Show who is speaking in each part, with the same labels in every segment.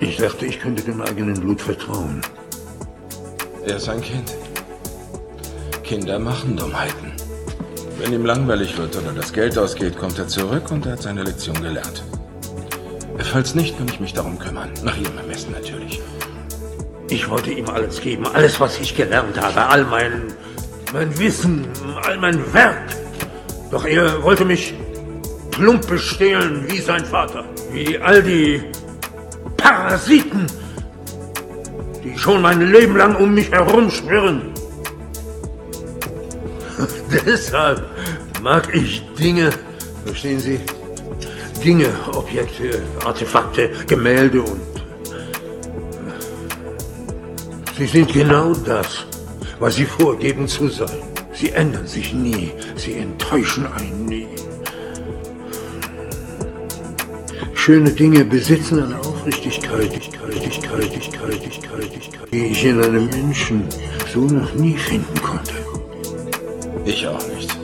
Speaker 1: Ich dachte, ich könnte dem eigenen Blut vertrauen.
Speaker 2: Er ist ein Kind. Kinder machen Dummheiten. Wenn ihm langweilig wird oder das Geld ausgeht, kommt er zurück und er hat seine Lektion gelernt. Falls nicht, kann ich mich darum kümmern. Nach ihrem Ermessen natürlich.
Speaker 1: Ich wollte ihm alles geben, alles, was ich gelernt habe, all mein, mein Wissen, all mein Werk. Doch er wollte mich plump bestehlen wie sein Vater, wie all die Parasiten, die schon mein Leben lang um mich herumschwirren. Deshalb mag ich Dinge, verstehen Sie? Dinge, Objekte, Artefakte, Gemälde und... Sie sind genau das, was Sie vorgeben zu sein. Sie ändern sich nie, sie enttäuschen einen nie. Schöne Dinge besitzen eine Aufrichtigkeit, die ich in einem Menschen so noch nie finden konnte.
Speaker 2: Ich auch nicht.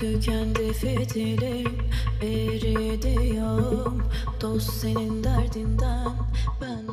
Speaker 3: Tükendi fitilim eridi yağım Dost senin derdinden ben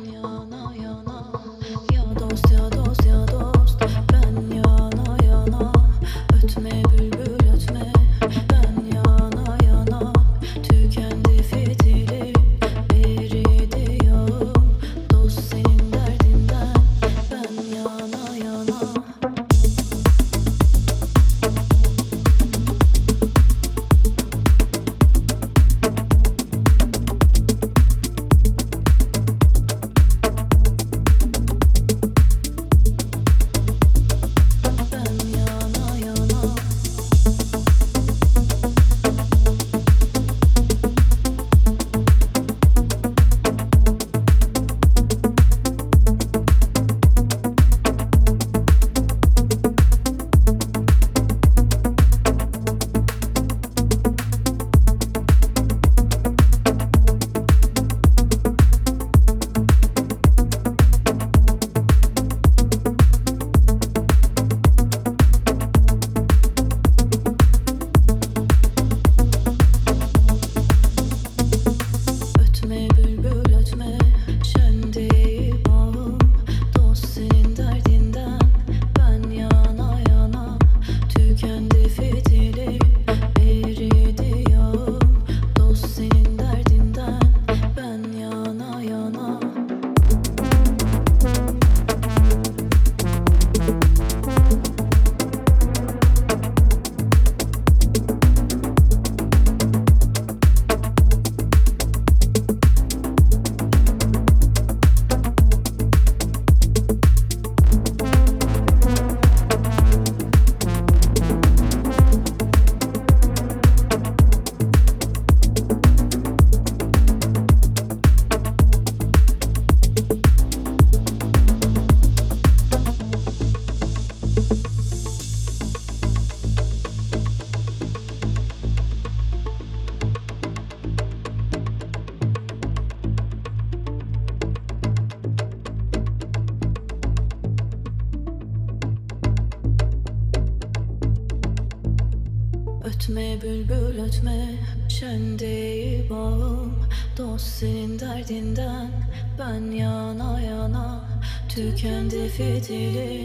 Speaker 4: fedele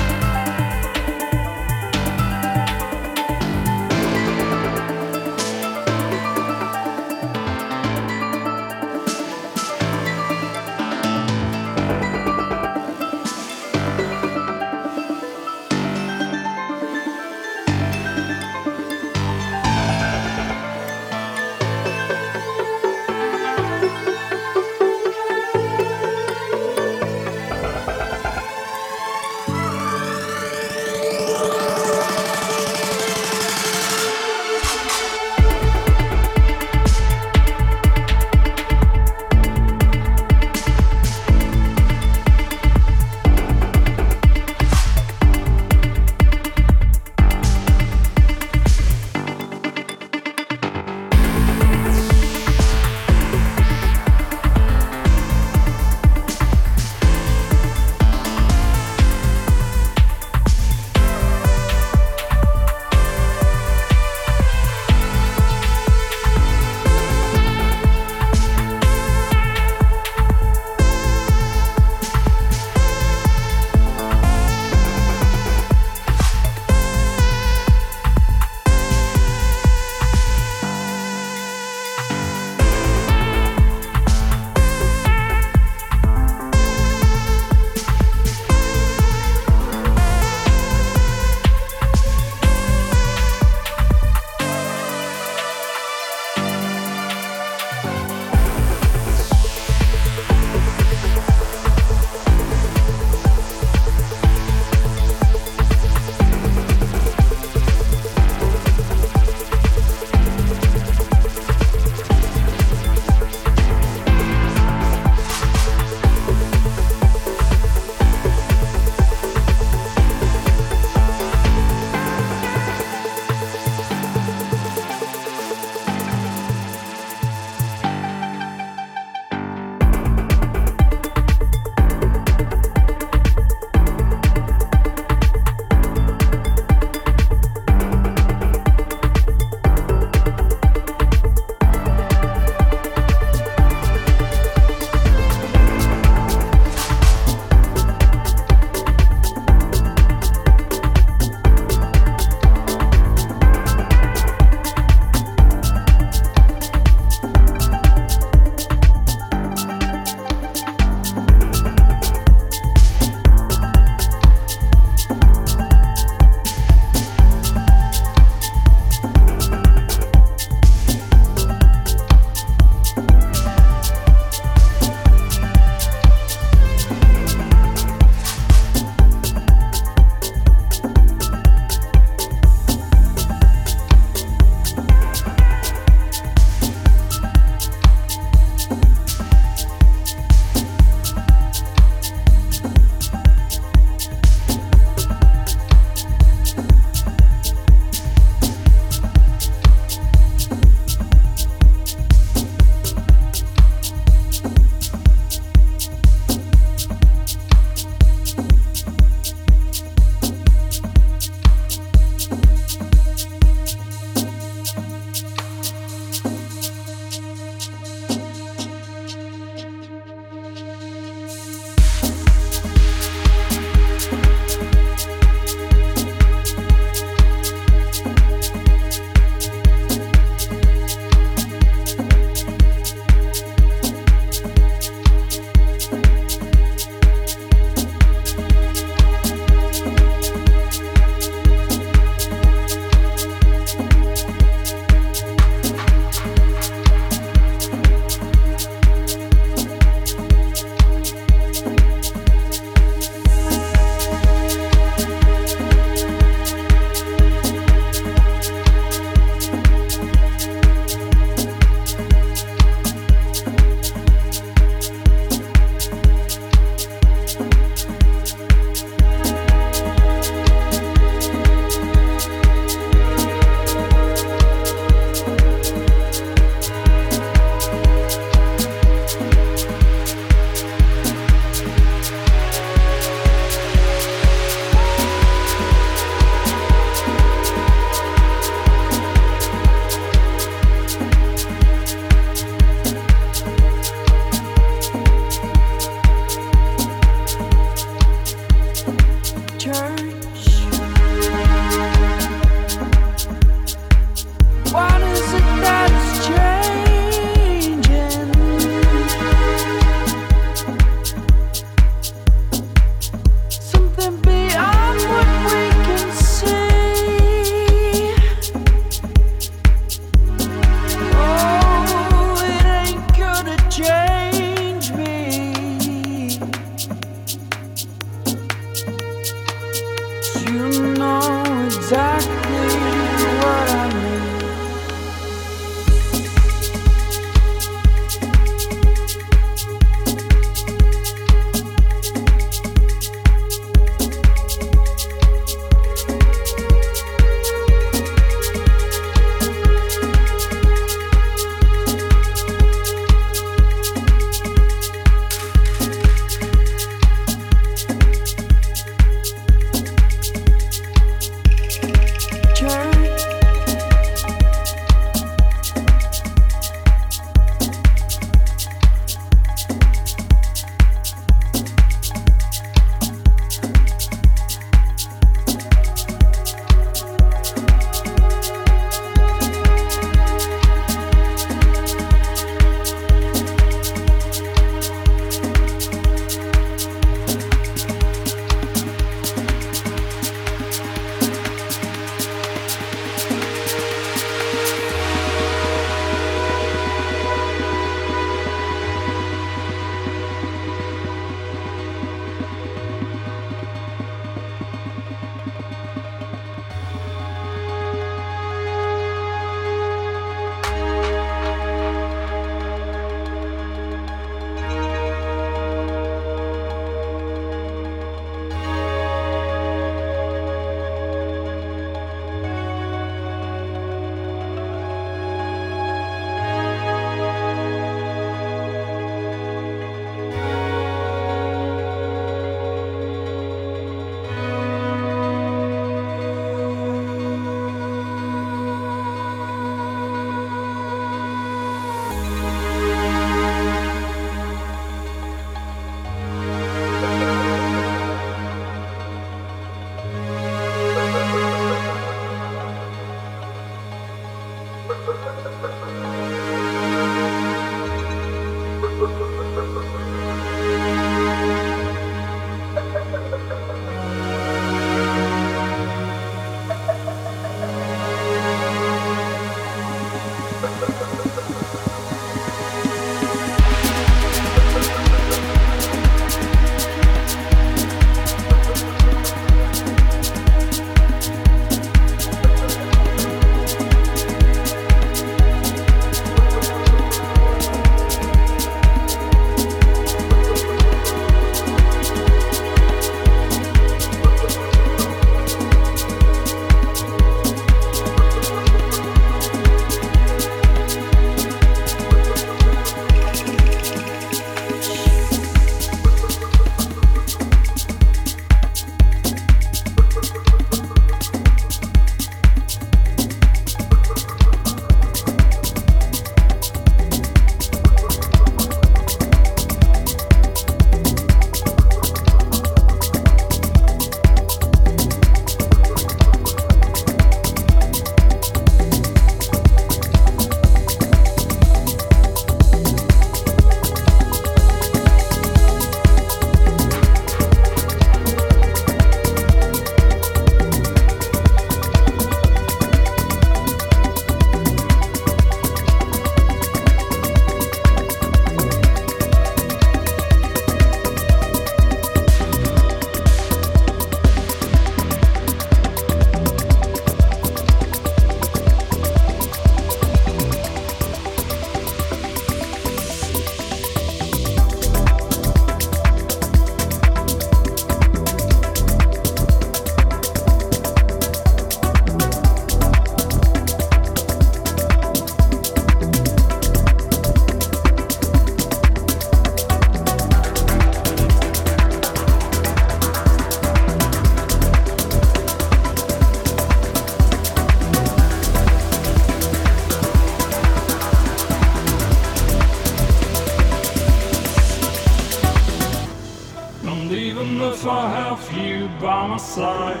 Speaker 4: by my side,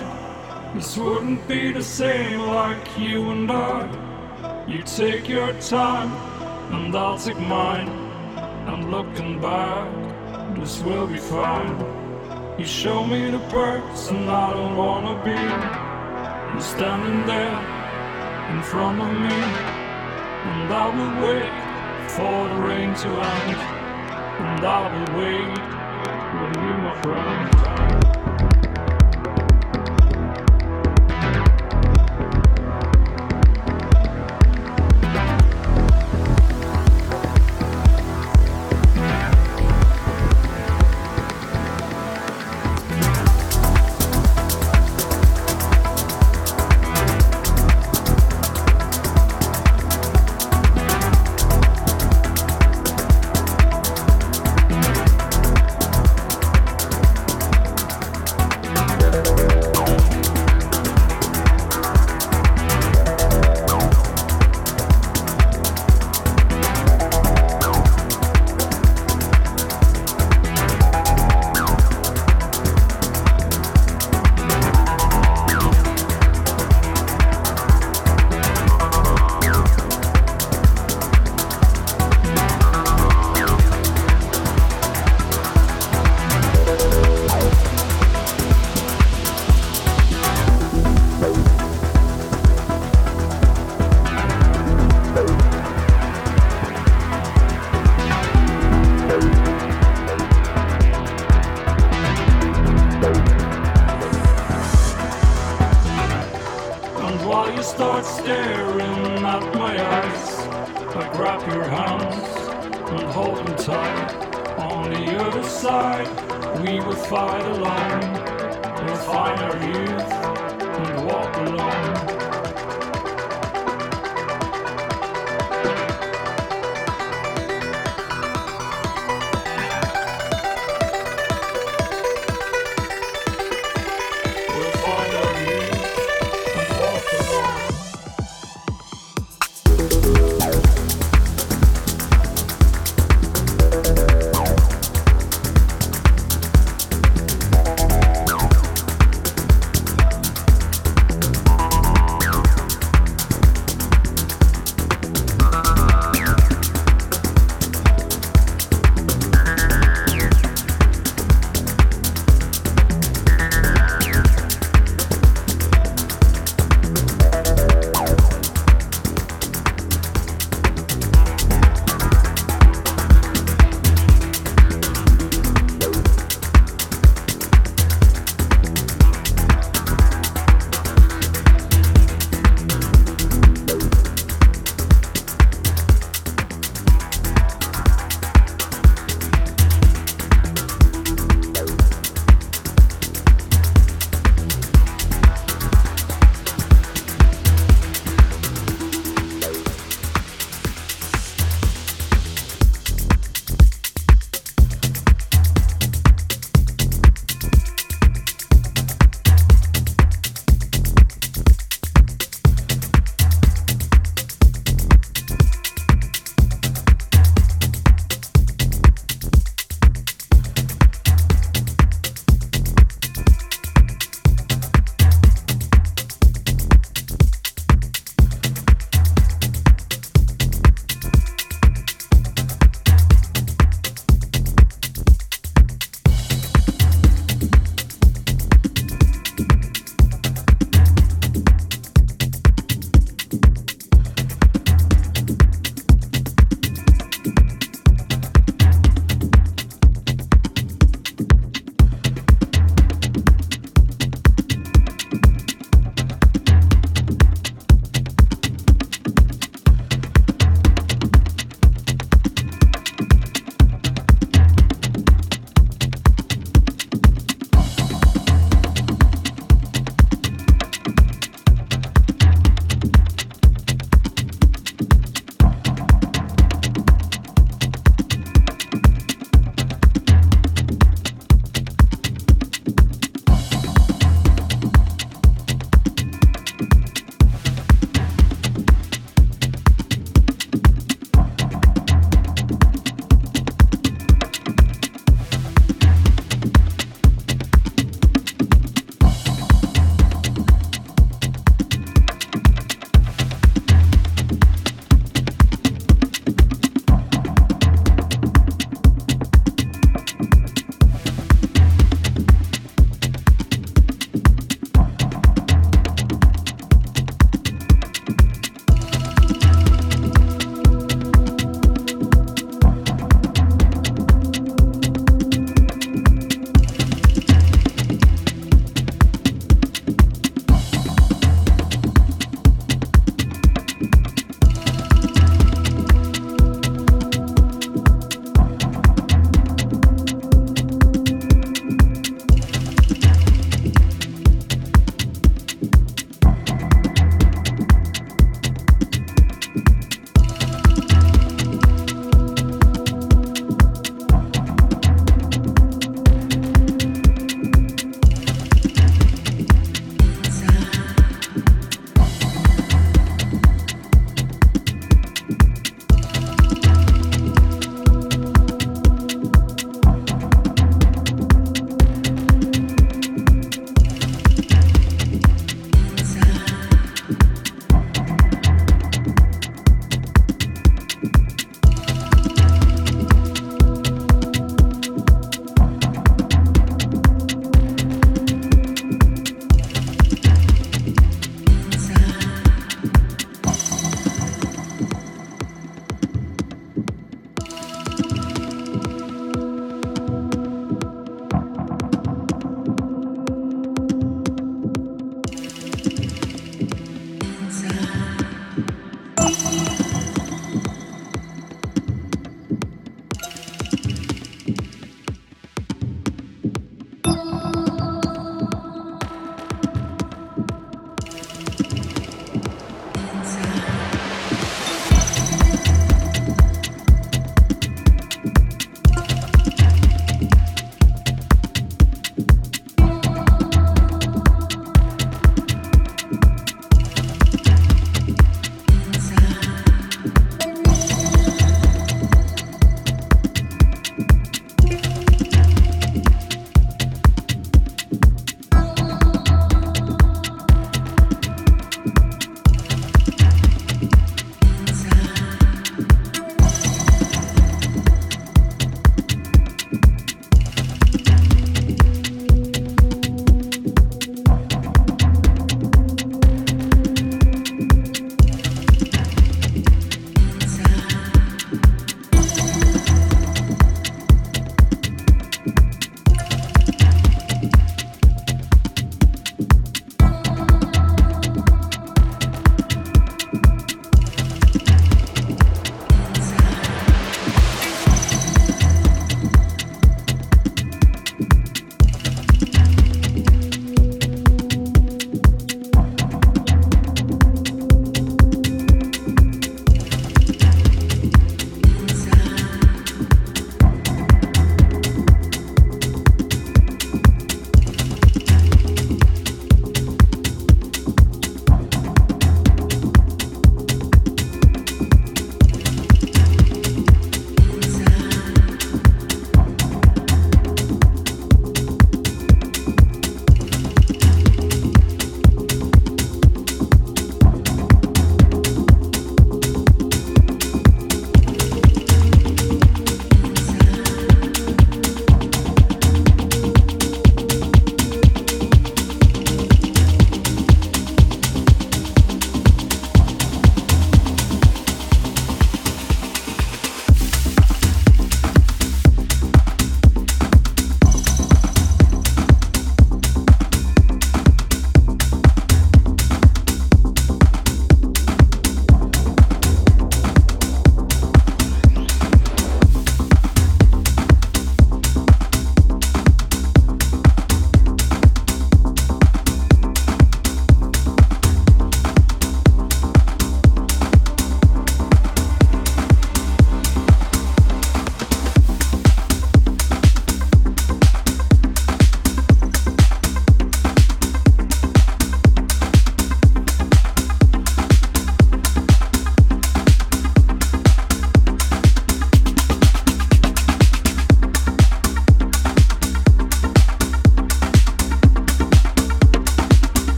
Speaker 4: this wouldn't be the same like you and I. You take your time, and I'll take mine. And looking back, this will be fine. You show me the and I don't wanna be. You standing there in front of me, and I will wait for the rain to end. And I will wait song. Let's find our youth and walk
Speaker 5: along.